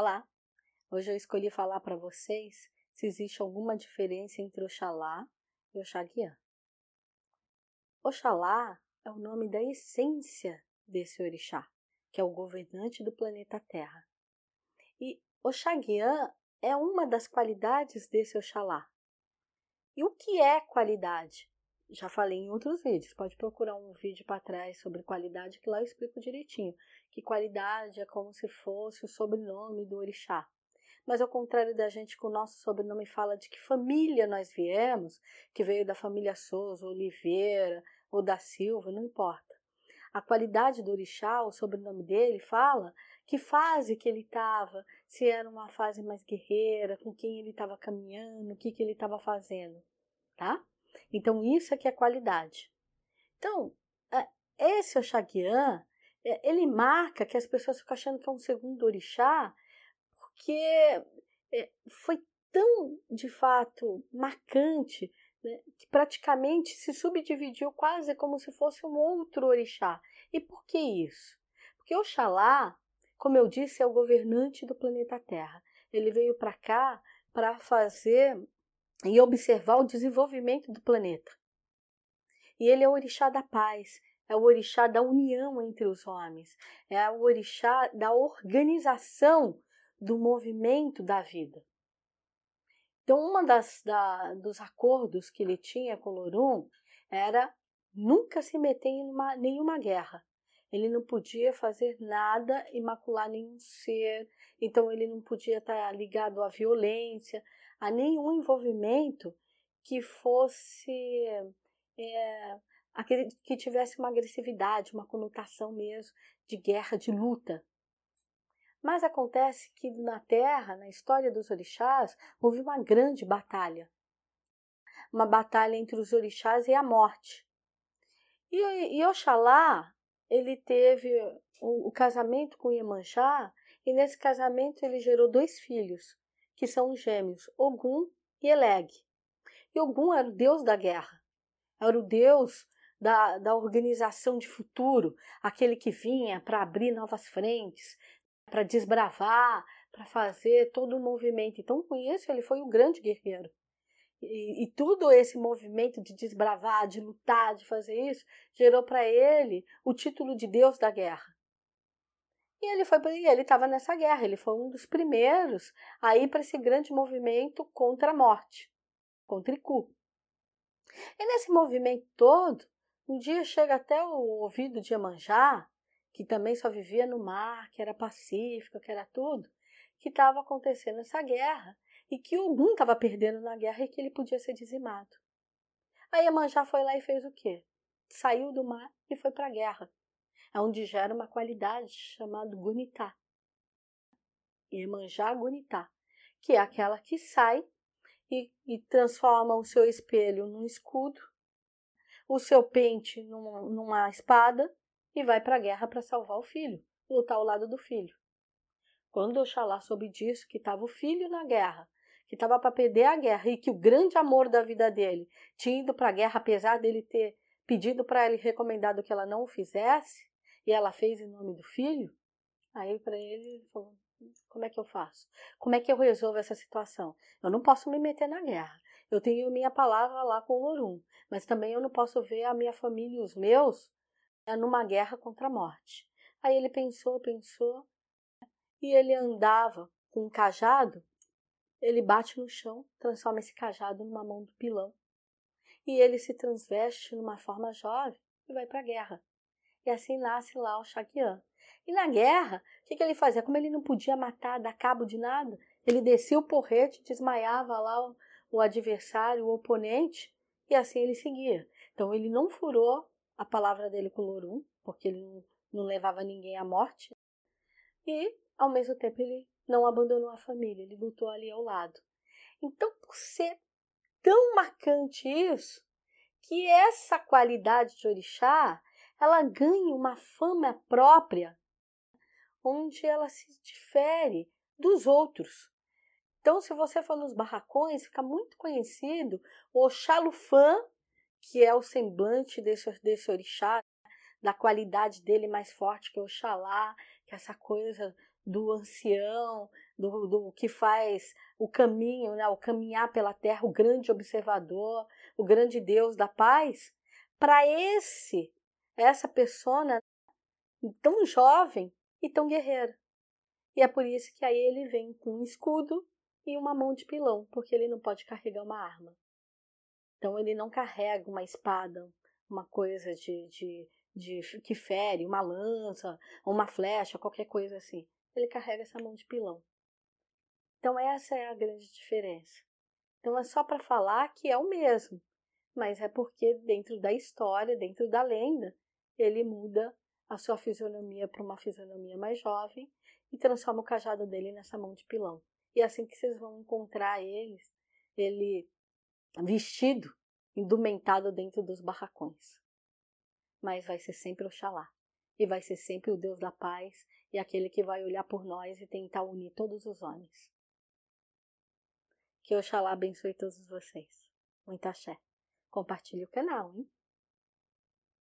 Olá! Hoje eu escolhi falar para vocês se existe alguma diferença entre Oxalá e Oxaguiã. Oxalá é o nome da essência desse orixá, que é o governante do planeta Terra. E Oxaguiã é uma das qualidades desse Oxalá. E o que é qualidade? Já falei em outros vídeos, pode procurar um vídeo para trás sobre qualidade que lá eu explico direitinho. Que qualidade é como se fosse o sobrenome do orixá. Mas ao contrário da gente que o nosso sobrenome fala de que família nós viemos, que veio da família Souza, Oliveira ou da Silva, não importa. A qualidade do orixá, o sobrenome dele, fala que fase que ele estava, se era uma fase mais guerreira, com quem ele estava caminhando, o que, que ele estava fazendo, tá? Então, isso é que é qualidade. Então, é, esse Oxaguian, é, ele marca que as pessoas ficam achando que é um segundo orixá, porque é, foi tão, de fato, marcante, né, que praticamente se subdividiu quase como se fosse um outro orixá. E por que isso? Porque Oxalá, como eu disse, é o governante do planeta Terra. Ele veio para cá para fazer e observar o desenvolvimento do planeta. E ele é o orixá da paz, é o orixá da união entre os homens, é o orixá da organização do movimento da vida. Então, uma das da, dos acordos que ele tinha com Lorum era nunca se meter em uma, nenhuma guerra. Ele não podia fazer nada, imacular nenhum ser, então ele não podia estar ligado à violência, a nenhum envolvimento que fosse é, aquele que tivesse uma agressividade, uma conotação mesmo de guerra, de luta. Mas acontece que na Terra, na história dos orixás, houve uma grande batalha. Uma batalha entre os orixás e a morte. E, e Oxalá, ele teve o, o casamento com Iemanjá, e nesse casamento ele gerou dois filhos, que são os gêmeos, Ogum e Eleg. E Ogum era o deus da guerra, era o deus da, da organização de futuro, aquele que vinha para abrir novas frentes, para desbravar, para fazer todo o movimento. Então, com isso, ele foi o grande guerreiro. E, e tudo esse movimento de desbravar, de lutar, de fazer isso, gerou para ele o título de Deus da Guerra. E ele foi ele estava nessa guerra, ele foi um dos primeiros a ir para esse grande movimento contra a morte, contra Iku. E nesse movimento todo, um dia chega até o ouvido de Iemanjá, que também só vivia no mar, que era pacífico, que era tudo, que estava acontecendo essa guerra e que Ogum estava perdendo na guerra e que ele podia ser dizimado. Aí Iemanjá foi lá e fez o quê? Saiu do mar e foi para a guerra onde gera uma qualidade chamada gunitá. Iemanjá gunitá, que é aquela que sai e, e, transforma o seu espelho num escudo, o seu pente numa, numa espada e vai para a guerra para salvar o filho, lutar ao lado do filho. Quando Oxalá soube disso, que estava o filho na guerra, que estava para perder a guerra e que o grande amor da vida dele tinha ido para a guerra, apesar dele ter pedido para ele recomendado que ela não o fizesse, e ela fez em nome do filho, aí para ele, ele falou: como é que eu faço? Como é que eu resolvo essa situação? Eu não posso me meter na guerra. Eu tenho minha palavra lá com o Lorum, mas também eu não posso ver a minha família e os meus né, numa guerra contra a morte. Aí ele pensou, pensou, e ele andava com um cajado, ele bate no chão, transforma esse cajado numa mão do pilão. E ele se transveste numa forma jovem e vai para a guerra. E assim nasce lá o Shakyam. E na guerra, o que, que, ele fazia? Como ele não podia matar, dar cabo de nada, ele descia o porrete, desmaiava lá o, o adversário, o oponente, e assim ele seguia. Então ele não furou a palavra dele com o Lorum, porque ele não, não levava ninguém à morte. E, ao mesmo tempo, ele não abandonou a família, ele lutou ali ao lado. Então, por ser tão marcante isso, que essa qualidade de orixá ela ganha uma fama própria, onde ela se difere dos outros. Então, se você for nos barracões, fica muito conhecido o Xalufã, que é o semblante desse, desse orixá, da qualidade dele mais forte que o Oxalá, que é essa coisa do ancião, do, do que faz o caminho, né, o caminhar pela terra, o grande observador, o grande Deus da paz, para esse, essa persona tão jovem e tão guerreira. E é por isso que aí ele vem com um escudo e uma mão de pilão, porque ele não pode carregar uma arma. Então ele não carrega uma espada, uma coisa de, de, de que fere, uma lança, uma flecha, qualquer coisa assim. Ele carrega essa mão de pilão. Então essa é a grande diferença. Então é só para falar que é o mesmo, mas é porque dentro da história, dentro da lenda, ele muda a sua fisionomia para uma fisionomia mais jovem e transforma o cajado dele nessa mão de pilão. E é assim que vocês vão encontrar eles, ele vestido, indumentado dentro dos barracões. Mas vai ser sempre Oxalá. E vai ser sempre o Deus da paz e aquele que vai olhar por nós e tentar unir todos os homens. Que Oxalá abençoe todos vocês. Muita axé. Compartilhe o canal, hein?